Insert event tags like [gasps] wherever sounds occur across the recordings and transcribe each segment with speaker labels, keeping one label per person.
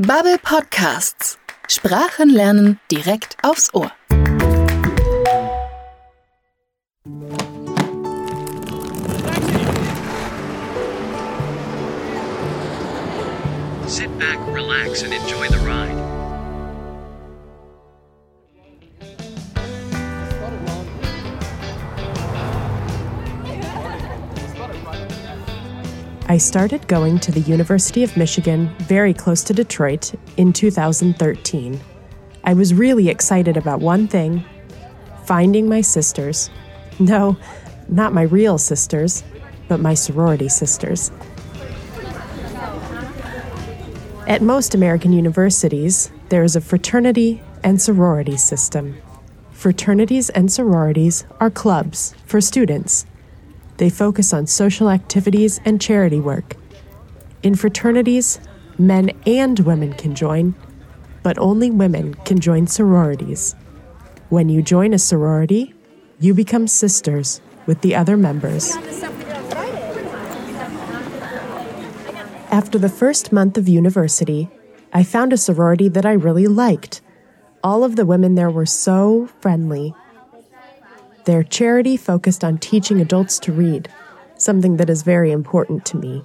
Speaker 1: Bubble Podcasts. Sprachen lernen direkt aufs Ohr.
Speaker 2: Sit back, relax, and enjoy the ride.
Speaker 3: I started going to the University of Michigan, very close to Detroit, in 2013. I was really excited about one thing finding my sisters. No, not my real sisters, but my sorority sisters. At most American universities, there is a fraternity and sorority system. Fraternities and sororities are clubs for students they focus on social activities and charity work. In fraternities, men and women can join, but only women can join sororities. When you join a sorority, you become sisters with the other members. After the first month of university, I found a sorority that I really liked. All of the women there were so friendly their charity focused on teaching adults to read, something that is very important to me.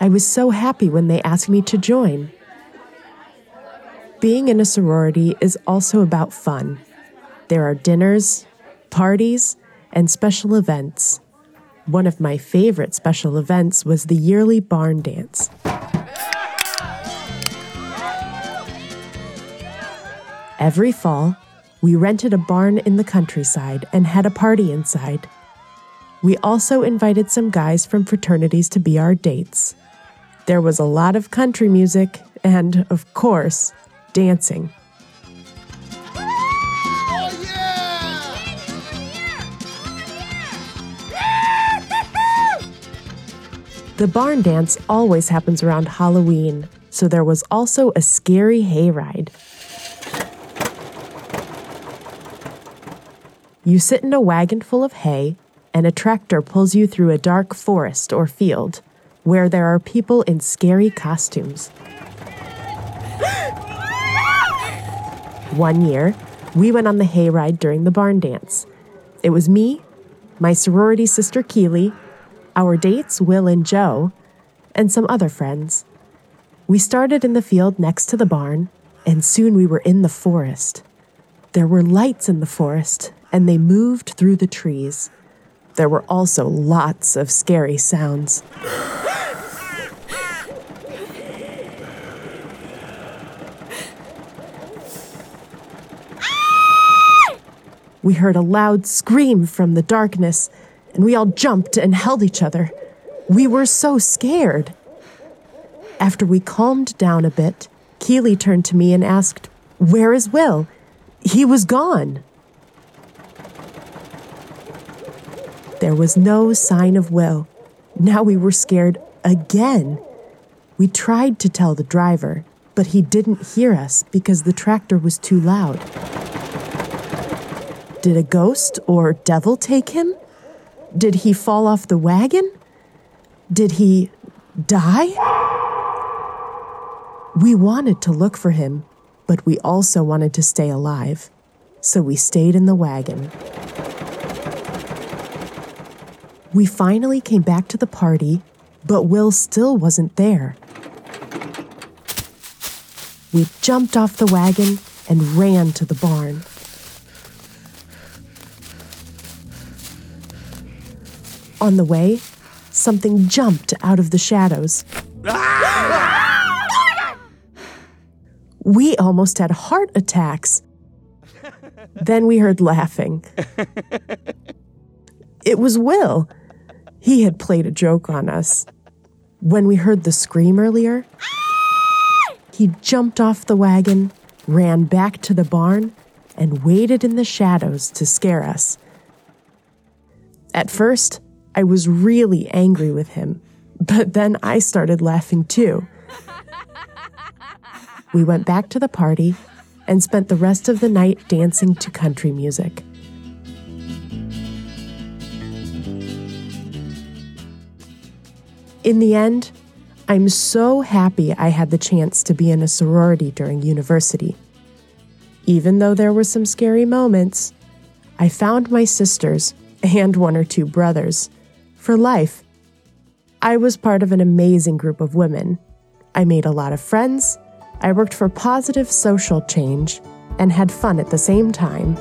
Speaker 3: I was so happy when they asked me to join. Being in a sorority is also about fun. There are dinners, parties, and special events. One of my favorite special events was the yearly barn dance. Every fall, we rented a barn in the countryside and had a party inside. We also invited some guys from fraternities to be our dates. There was a lot of country music and, of course, dancing. The barn dance always happens around Halloween, so there was also a scary hayride. You sit in a wagon full of hay, and a tractor pulls you through a dark forest or field where there are people in scary costumes. [gasps] One year, we went on the hayride during the barn dance. It was me, my sorority sister Keely, our dates Will and Joe, and some other friends. We started in the field next to the barn, and soon we were in the forest. There were lights in the forest, and they moved through the trees. There were also lots of scary sounds. We heard a loud scream from the darkness, and we all jumped and held each other. We were so scared. After we calmed down a bit, Keely turned to me and asked, Where is Will? He was gone. There was no sign of Will. Now we were scared again. We tried to tell the driver, but he didn't hear us because the tractor was too loud. Did a ghost or devil take him? Did he fall off the wagon? Did he die? We wanted to look for him, but we also wanted to stay alive. So we stayed in the wagon. We finally came back to the party, but Will still wasn't there. We jumped off the wagon and ran to the barn. On the way, something jumped out of the shadows. We almost had heart attacks. [laughs] Then we heard laughing. [laughs] It was Will. He had played a joke on us. When we heard the scream earlier, he jumped off the wagon, ran back to the barn, and waited in the shadows to scare us. At first, I was really angry with him, but then I started laughing too. We went back to the party and spent the rest of the night dancing to country music. In the end, I'm so happy I had the chance to be in a sorority during university. Even though there were some scary moments, I found my sisters and one or two brothers for life. I was part of an amazing group of women. I made a lot of friends, I worked for positive social change, and had fun at the same time.